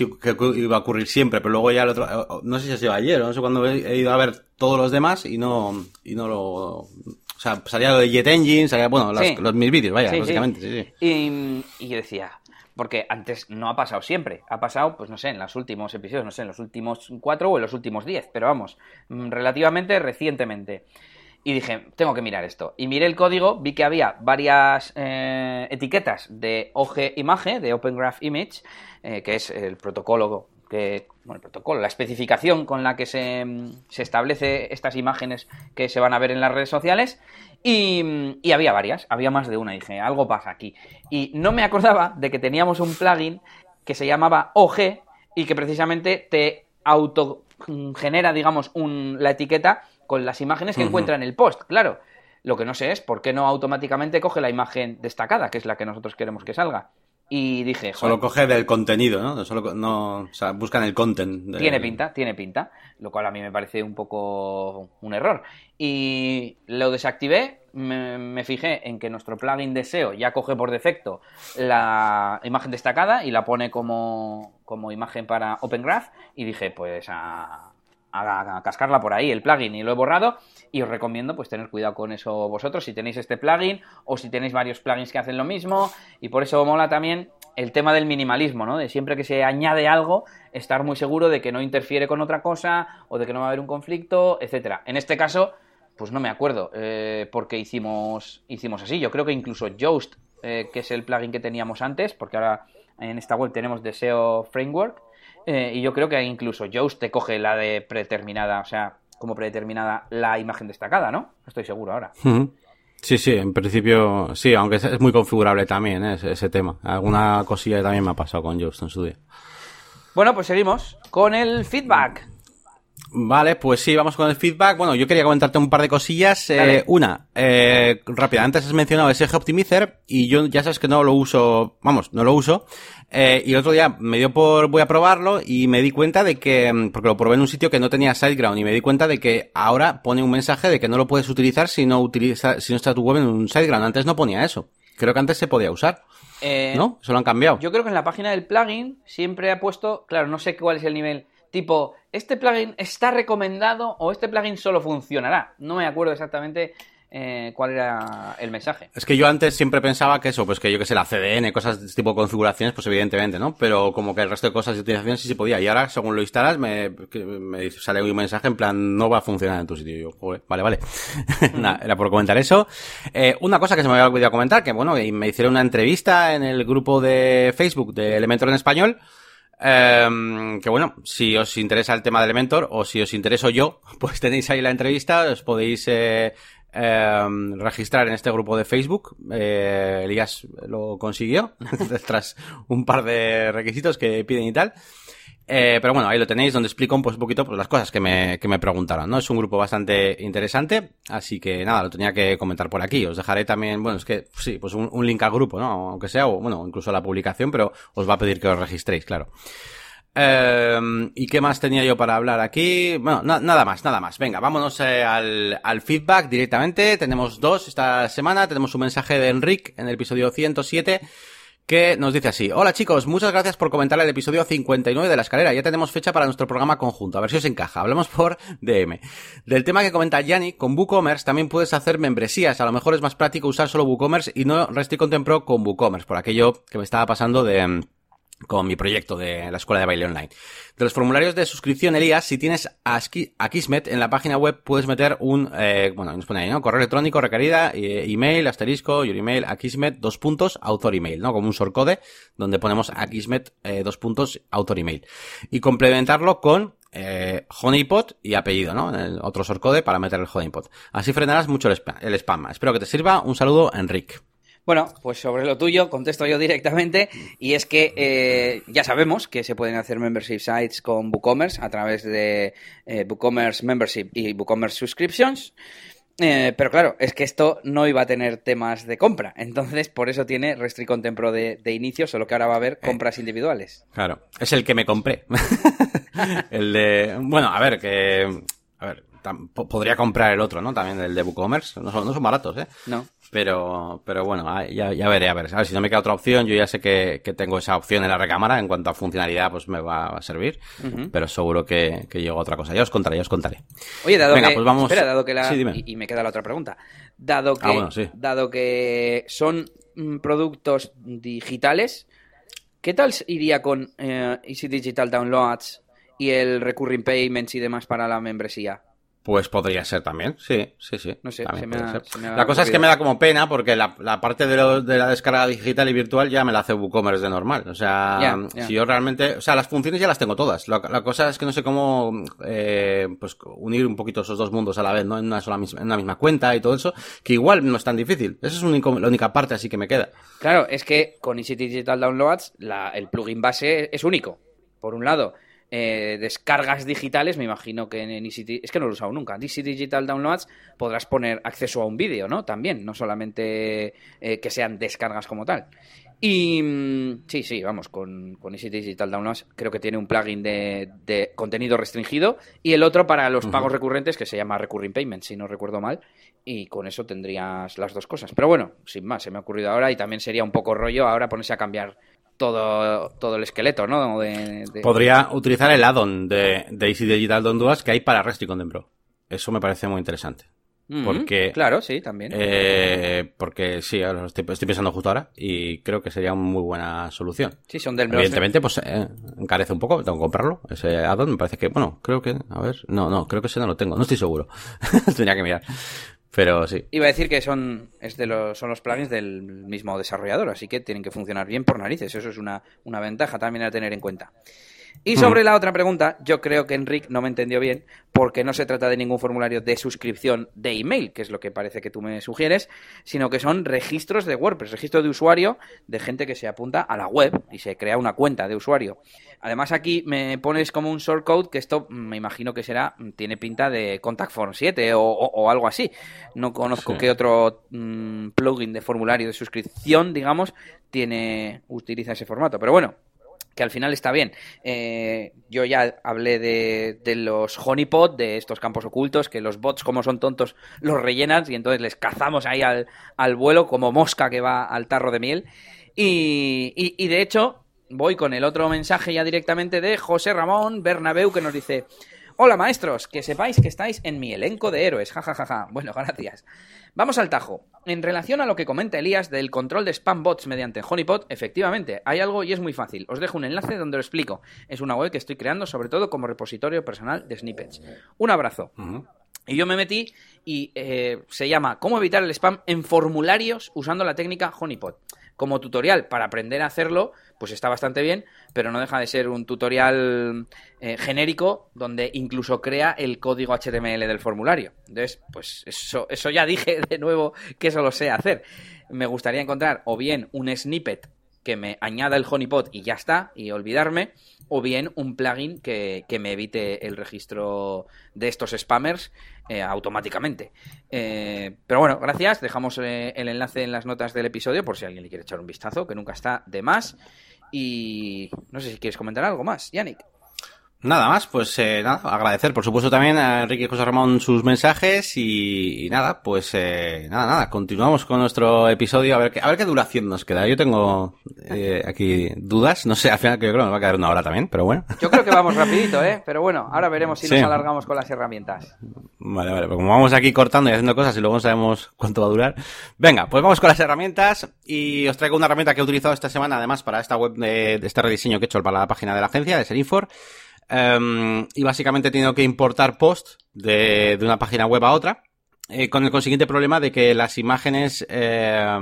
iba a ocurrir siempre. Pero luego ya el otro, eh, no sé si ha sido ayer, no sé cuándo he, ido a ver todos los demás y no, y no lo, o sea, salía lo de Jet Engine, salía, bueno, los, mis vídeos, vaya, básicamente, sí, Y, y yo decía, porque antes no ha pasado siempre, ha pasado, pues no sé, en los últimos episodios, no sé, en los últimos cuatro o en los últimos diez, pero vamos, mm, relativamente recientemente y dije, tengo que mirar esto. Y miré el código, vi que había varias eh, etiquetas de OG Image, de Open Graph Image, eh, que es el protocolo que, bueno, el protocolo, la especificación con la que se, se, establece estas imágenes que se van a ver en las redes sociales. Y, y, había varias, había más de una. dije, algo pasa aquí. Y no me acordaba de que teníamos un plugin que se llamaba OG y que precisamente te autogenera, digamos, un, la etiqueta con las imágenes que encuentra en el post, claro. Lo que no sé es por qué no automáticamente coge la imagen destacada, que es la que nosotros queremos que salga. Y dije, Solo coge del contenido, ¿no? Solo, no o sea, buscan el content. Tiene pinta, tiene pinta. Lo cual a mí me parece un poco un error. Y lo desactivé, me, fijé en que nuestro plugin de SEO ya coge por defecto la imagen destacada y la pone como, como imagen para Open Graph. Y dije, pues a, a, cascarla por ahí el plugin y lo he borrado y os recomiendo pues tener cuidado con eso vosotros si tenéis este plugin o si tenéis varios plugins que hacen lo mismo y por eso mola también el tema del minimalismo, ¿no? De siempre que se añade algo, estar muy seguro de que no interfiere con otra cosa o de que no va a haber un conflicto, etcétera. En este caso, pues no me acuerdo eh, porque hicimos, hicimos así. Yo creo que incluso Yoast, eh, que es el plugin que teníamos antes, porque ahora en esta web tenemos Deseo Framework, eh, y yo creo que incluso Yoast te coge la de predeterminada, o sea, como predeterminada la imagen destacada, ¿no? Estoy seguro ahora. Sí, sí, en principio sí, aunque es muy configurable también ¿eh? ese, tema. Alguna cosilla también me ha pasado con Yoast en su día. Bueno, pues seguimos con el feedback. Vale, pues sí, vamos con el feedback. Bueno, yo quería comentarte un par de cosillas. Eh, una, eh, rápida, antes has mencionado ese Optimizer y yo ya sabes que no lo uso, vamos, no lo uso. Eh, y el otro día me dio por, voy a probarlo y me di cuenta de que, mm, porque lo probé en un sitio que no tenía SiteGround y me di cuenta de que ahora pone un mensaje de que no lo puedes utilizar si no utiliza, si no está tu web en un SiteGround. Antes no ponía eso. Creo que antes se podía usar. Eh, ¿No? Eso lo han cambiado. Yo creo que en la página del plugin siempre ha puesto, claro, no sé cuál es el nivel tipo, este plugin está recomendado o este plugin solo funcionará. No me acuerdo exactamente eh, cuál era el mensaje. Es que yo antes siempre pensaba que eso, pues que yo que sé, la CDN, cosas de este tipo configuraciones, pues evidentemente, ¿no? Pero como que el resto de cosas de utilización sí se podía. Y ahora, según lo instalas, me, me sale un mensaje en plan, no va a funcionar en tu sitio. Y yo, joder, vale, vale. era por comentar eso. Eh, una cosa que se me había olvidado comentar, que bueno, me hicieron una entrevista en el grupo de Facebook de Elementor en Español, eh, que bueno, si os interesa el tema de Elementor o si os intereso yo, pues tenéis ahí la entrevista, os podéis eh, em, registrar en este grupo de Facebook. Eh, Elías lo consiguió tras un par de requisitos que piden y tal. Eh, pero bueno, ahí lo tenéis donde explico pues, un poquito pues, las cosas que me, que me preguntaron, ¿no? Es un grupo bastante interesante, así que nada, lo tenía que comentar por aquí. Os dejaré también, bueno, es que sí, pues un, un link al grupo, ¿no? Aunque sea, o bueno, incluso a la publicación, pero os va a pedir que os registréis, claro. Eh, ¿Y qué más tenía yo para hablar aquí? Bueno, nada más, nada más. Venga, vámonos eh, al, al, feedback directamente. Tenemos dos esta semana. Tenemos un mensaje de Enric en el episodio 107 que nos dice así. Hola chicos, muchas gracias por comentar el episodio 59 de la escalera. Ya tenemos fecha para nuestro programa conjunto. A ver si os encaja. Hablemos por DM. Del tema que comenta Yanni, con WooCommerce también puedes hacer membresías. A lo mejor es más práctico usar solo WooCommerce y no Resty Content Pro con WooCommerce, por aquello que me estaba pasando de con mi proyecto de la escuela de baile online. De los formularios de suscripción, Elías, si tienes a, Kismet en la página web puedes meter un, eh, bueno, nos pone ahí, ¿no? Correo electrónico requerida, eh, email, asterisco, your email, Akismet, dos puntos, author email, ¿no? Como un shortcode donde ponemos Akismet, eh, dos puntos, author email. Y complementarlo con eh, honeypot y apellido, ¿no? El otro sorcode para meter el honeypot. Así frenarás mucho el el spam. Espero que te sirva. Un saludo, Enrique. Bueno, pues sobre lo tuyo contesto yo directamente y es que eh, ya sabemos que se pueden hacer membership sites con WooCommerce a través de eh, WooCommerce Membership y WooCommerce Subscriptions. Eh, pero claro, es que esto no iba a tener temas de compra, entonces por eso tiene Restri Contempro de, de inicio, solo que ahora va a haber compras individuales. Claro, es el que me compré. el de... Bueno, a ver, que... A ver, podría comprar el otro, ¿no? También el de WooCommerce. No son, no son baratos, ¿eh? No. Pero, pero bueno, ya, ya veré, a ver. A ver, si no me queda otra opción, yo ya sé que, que tengo esa opción en la recámara. En cuanto a funcionalidad, pues me va a servir. Pero seguro que, que llego a otra cosa. Ya os contaré, ya os contaré. Oye, dado que... Pues vamos... Espera, dado que la... y, me queda la otra pregunta. Dado que, ah, sí. dado que son mm, productos digitales, ¿qué tal iría con eh, Easy Digital Downloads y el Recurring Payments y demás para la membresía? Pues podría ser también, sí, sí, sí. No sé, se me ha, La cosa es que me da como pena porque la, la parte de, lo, de, la descarga digital y virtual ya me la hace WooCommerce de normal. O sea, si yo realmente, o sea, las funciones ya las tengo todas. La, la cosa es que no sé cómo, eh, pues unir un poquito esos dos mundos a la vez, ¿no? En una sola misma, en una misma cuenta y todo eso, que igual no es tan difícil. Esa es único, la única parte así que me queda. Claro, es que con Easy Digital Downloads la, el plugin base es único. Por un lado, eh, descargas digitales, me imagino que en Easy, es que no lo he usado nunca, Easy Digital Downloads podrás poner acceso a un vídeo, ¿no? También, no solamente eh, que sean descargas como tal. Y mm, sí, sí, vamos, con, con Easy Digital Downloads creo que tiene un plugin de, contenido restringido y el otro para los pagos recurrentes que se llama Recurring Payment, si no recuerdo mal, y con eso tendrías las dos cosas. Pero bueno, sin más, se me ha ocurrido ahora y también sería un poco rollo ahora ponerse a cambiar todo, todo el esqueleto, ¿no? Podría utilizar el add-on de, de Easy Digital Donduas que hay para Rest Contempro. Eso me parece muy interesante. porque claro sí también eh, porque sí estoy, pensando justo ahora y creo que sería una muy buena solución sí son del evidentemente pues eh, encarece un poco tengo que comprarlo ese add-on me parece que bueno creo que a ver no no creo que ese no lo tengo no estoy seguro tendría que mirar pero sí. Iba a decir que son, es de los, son los plugins del mismo desarrollador, así que tienen que funcionar bien por narices. Eso es una, una ventaja también a tener en cuenta. Y sobre la otra pregunta, yo creo que Enric no me entendió bien porque no se trata de ningún formulario de suscripción de email, que es lo que parece que tú me sugieres, sino que son registros de WordPress, registro de usuario de gente que se apunta a la web y se crea una cuenta de usuario. Además aquí me pones como un shortcode que esto me imagino que será, tiene pinta de Contact Form 7 o, algo así. No conozco qué otro mm, plugin de formulario de suscripción, digamos, tiene utiliza ese formato. Pero bueno, que al final está bien. Eh, yo ya hablé de, los honeypot, de estos campos ocultos, que los bots, como son tontos, los rellenan y entonces les cazamos ahí al, al vuelo como mosca que va al tarro de miel. Y, y, y de hecho, voy con el otro mensaje ya directamente de José Ramón Bernabeu que nos dice... Hola maestros, que sepáis que estáis en mi elenco de héroes, jajajaja. Ja, ja, ja. Bueno, gracias. Vamos al tajo. En relación a lo que comenta Elías del control de spam bots mediante Honeypot, efectivamente, hay algo y es muy fácil. Os dejo un enlace donde lo explico. Es una web que estoy creando sobre todo como repositorio personal de snippets. Un abrazo. Y yo me metí y eh, se llama ¿Cómo evitar el spam en formularios usando la técnica Honeypot? Como tutorial para aprender a hacerlo, pues está bastante bien, pero no deja de ser un tutorial eh, genérico donde incluso crea el código HTML del formulario. Entonces, pues eso, eso ya dije de nuevo que eso lo sé hacer. Me gustaría encontrar o bien un snippet que me añada el honeypot y ya está, y olvidarme, o bien un plugin que, me evite el registro de estos spammers eh, automáticamente. Eh, pero bueno, gracias. Dejamos el enlace en las notas del episodio por si alguien le quiere echar un vistazo, que nunca está de más. Y no sé si quieres comentar algo más, Yannick. Nada más, pues eh, nada, agradecer por supuesto también a Enrique y José Ramón sus mensajes y, nada, pues eh, nada, nada, continuamos con nuestro episodio a ver qué, a ver qué duración nos queda. Yo tengo eh, aquí dudas, no sé, al final creo que nos va a quedar una hora también, pero bueno. Yo creo que vamos rapidito, ¿eh? Pero bueno, ahora veremos si nos alargamos con las herramientas. Vale, vale, pues como vamos aquí cortando y haciendo cosas y luego no sabemos cuánto va a durar. Venga, pues vamos con las herramientas y os traigo una herramienta que he utilizado esta semana además para esta web de, de este rediseño que he hecho para la página de la agencia de Serinfor Um, y básicamente he tenido que importar post de, de, una página web a otra. eh, con el consiguiente problema de que las imágenes, eh,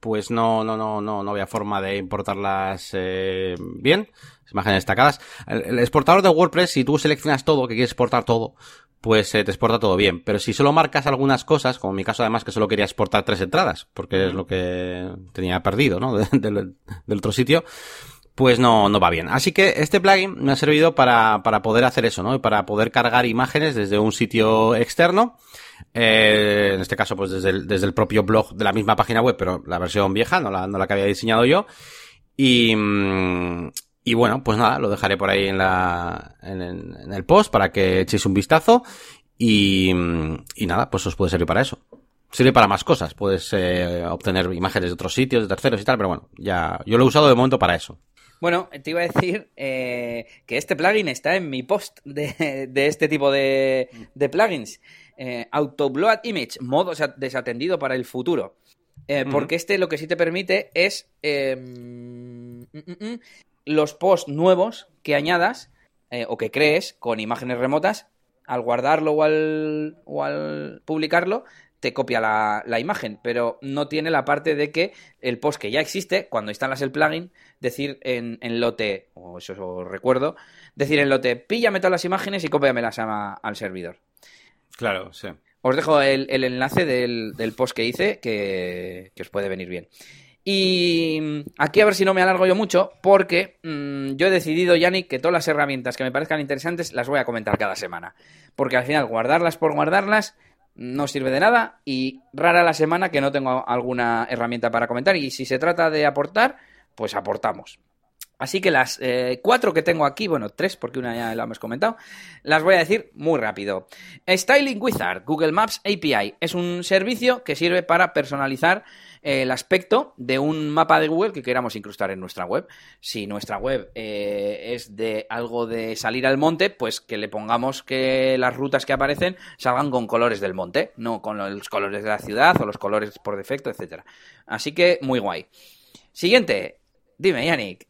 pues no, no, no, no, no había forma de importarlas eh, bien, imágenes destacadas. El, exportador de WordPress, si tú seleccionas todo, que quieres exportar todo, pues eh, te exporta todo bien. Pero si solo marcas algunas cosas, como en mi caso además que solo quería exportar tres entradas, porque es lo que tenía perdido, ¿no? del, del otro sitio, pues no, no va bien. Así que este plugin me ha servido para, para poder hacer eso, ¿no? Para poder cargar imágenes desde un sitio externo eh, en este caso, pues desde el, desde el propio blog de la misma página web, pero la versión vieja, no la, no la que había diseñado yo. Y, mm, y bueno, pues nada, lo dejaré por ahí en la, en, en el post para que echéis un vistazo. Y, mm, y nada, pues os puede servir para eso. Sirve para más cosas. Puedes eh, obtener imágenes de otros sitios, de terceros y tal, pero bueno, ya, yo lo he usado de momento para eso. Bueno, te iba a decir eh, que este plugin está en mi post de, de este tipo de, de plugins eh, Autobloat Image, modo desatendido para el futuro. Eh, porque este lo que sí te permite es em, mm, mm, mm, los posts nuevos que añadas eh, o que crees con imágenes remotas, al guardarlo o al, o al publicarlo, te copia la, la, imagen, pero no tiene la parte de que el post que ya existe, cuando instalas el plugin, decir en, en lote, o eso os recuerdo, decir en lote, píllame todas las imágenes y cópiamelas al servidor. Claro, sí. Os dejo el, enlace del, post que hice, que, os puede venir bien. Y aquí a ver si no me alargo yo mucho, porque mm, yo he decidido, Yannick, que todas las herramientas que me parezcan interesantes las voy a comentar cada semana. Porque al final, guardarlas por guardarlas no sirve de nada y rara la semana que no tengo alguna herramienta para comentar. Y si se trata de aportar, pues aportamos. Así que las eh, cuatro que tengo aquí, bueno, tres porque una ya la hemos comentado, las voy a decir muy rápido. Styling Wizard, Google Maps API, es un servicio que sirve para personalizar el aspecto de un mapa de Google que queramos incrustar en nuestra web. Si nuestra web eh, es de algo de salir al monte, pues que le pongamos que las rutas que aparecen salgan con colores del monte, no con los colores de la ciudad o los colores por defecto, etcétera. Así que muy guay. Siguiente, dime, Yannick.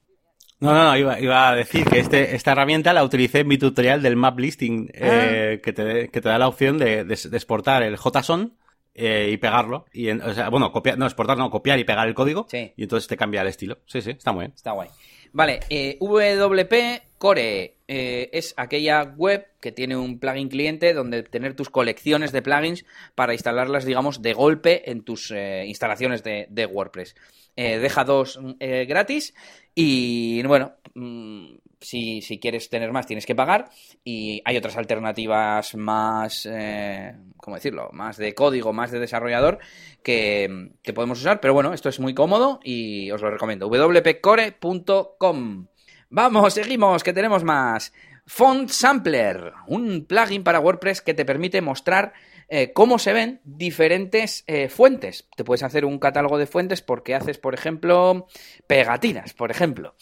No, no, no, iba, a decir que este, esta herramienta la utilicé en mi tutorial del map listing, eh, ah. que, te, que te da la opción de, de, exportar el JSON eh, y pegarlo. Y o sea, bueno, copiar, no, exportar, no, copiar y pegar el código. Sí. Y entonces te cambia el estilo. Sí, sí, está muy bien. Está guay. Vale, eh, WP Core eh, es aquella web que tiene un plugin cliente donde tener tus colecciones de plugins para instalarlas, digamos, de golpe en tus eh, instalaciones de, de WordPress. Deja dos gratis y bueno, mm, si, quieres tener más tienes que pagar y hay otras alternativas más, eh, ¿cómo decirlo? Más de código, más de desarrollador que, que, podemos usar, pero bueno, esto es muy cómodo y os lo recomiendo. wpcore.com Vamos, seguimos, que tenemos más. Font Sampler, un plugin para WordPress que te permite mostrar eh, cómo se ven diferentes eh, fuentes. Te puedes hacer un catálogo de fuentes porque haces, por ejemplo, pegatinas, por ejemplo.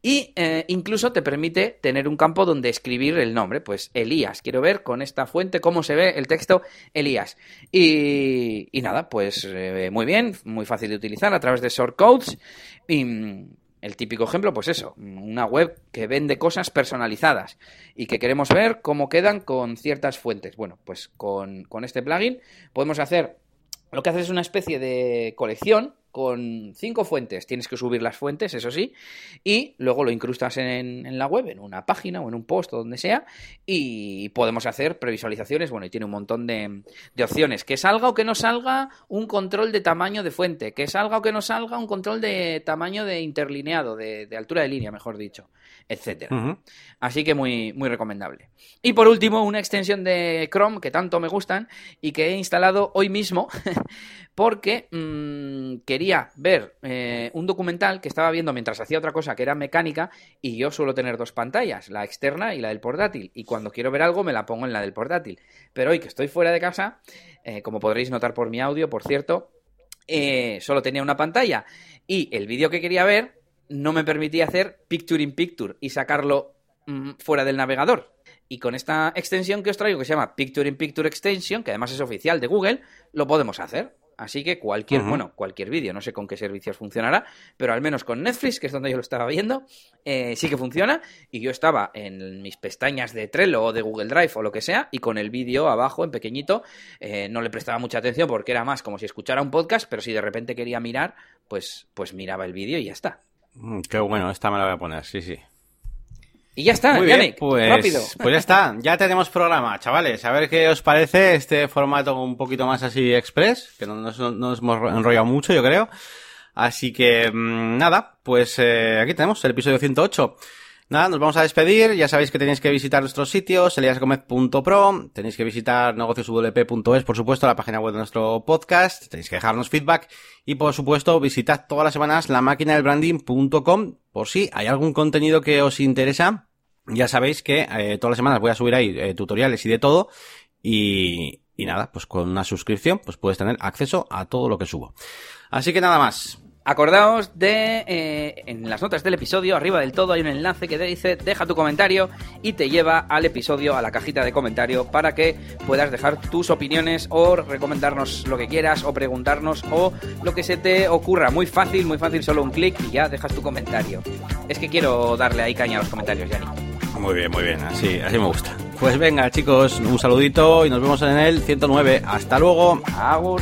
Y eh, incluso te permite tener un campo donde escribir el nombre, pues Elías. Quiero ver con esta fuente cómo se ve el texto Elías. Y, nada, pues muy bien, muy fácil de utilizar a través de shortcodes. Y el típico ejemplo, pues eso, una web que vende cosas personalizadas y que queremos ver cómo quedan con ciertas fuentes. Bueno, pues con, con este plugin podemos hacer, lo que hace es una especie de colección con cinco fuentes. Tienes que subir las fuentes, eso sí, y luego lo incrustas en, la web, en una página o en un post o donde sea, y podemos hacer previsualizaciones. Bueno, y tiene un montón de, opciones. Que salga o que no salga un control de tamaño de fuente, que salga o que no salga un control de tamaño de interlineado, de, altura de línea, mejor dicho, etcétera. Así que muy, muy recomendable. Y por último, una extensión de Chrome que tanto me gustan y que he instalado hoy mismo porque mm, quería ver eh, un documental que estaba viendo mientras hacía otra cosa que era mecánica y yo suelo tener dos pantallas, la externa y la del portátil. Y cuando quiero ver algo me la pongo en la del portátil. Pero hoy que estoy fuera de casa, eh, como podréis notar por mi audio, por cierto, eh, solo tenía una pantalla y el vídeo que quería ver no me permitía hacer picture in picture y sacarlo mm, fuera del navegador. Y con esta extensión que os traigo, que se llama Picture in Picture Extension, que además es oficial de Google, lo podemos hacer. así que cualquier, bueno, cualquier vídeo, no sé con qué servicios funcionará, pero al menos con Netflix, que es donde yo lo estaba viendo, eh, sí que funciona. Y yo estaba en mis pestañas de Trello o de Google Drive o lo que sea, y con el vídeo abajo en pequeñito, eh, no le prestaba mucha atención porque era más como si escuchara un podcast, pero si de repente quería mirar, pues, pues miraba el vídeo y ya está. Mm, qué bueno, esta me la voy a poner, sí, sí. Y ya está, Muy bien, pues, rápido. pues ya está, ya tenemos programa, chavales. A ver qué os parece este formato un poquito más así express, que no nos, no nos hemos enrollado mucho, yo creo. Así que, mm, nada, pues eh, aquí tenemos el episodio 108. Nada, nos vamos a despedir. Ya sabéis que tenéis que visitar nuestros sitios, eliasgomez.pro, tenéis que visitar negocioswp.es, por supuesto, la página web de nuestro podcast, tenéis que dejarnos feedback y, por supuesto, visitad todas las semanas la máquina del branding.com por si hay algún contenido que os interesa. Ya sabéis que eh, todas las semanas voy a subir ahí eh, tutoriales y de todo y, y nada, pues con una suscripción pues puedes tener acceso a todo lo que subo. Así que nada más. Acordaos de, eh, en las notas del episodio, arriba del todo hay un enlace que te dice deja tu comentario y te lleva al episodio, a la cajita de comentario, para que puedas dejar tus opiniones o recomendarnos lo que quieras o preguntarnos o lo que se te ocurra. Muy fácil, muy fácil, solo un clic y ya dejas tu comentario. Es que quiero darle ahí caña a los comentarios, Yanni. Muy bien, muy bien, así, así me gusta. Pues venga chicos, un saludito y nos vemos en el 109. Hasta luego. Agur.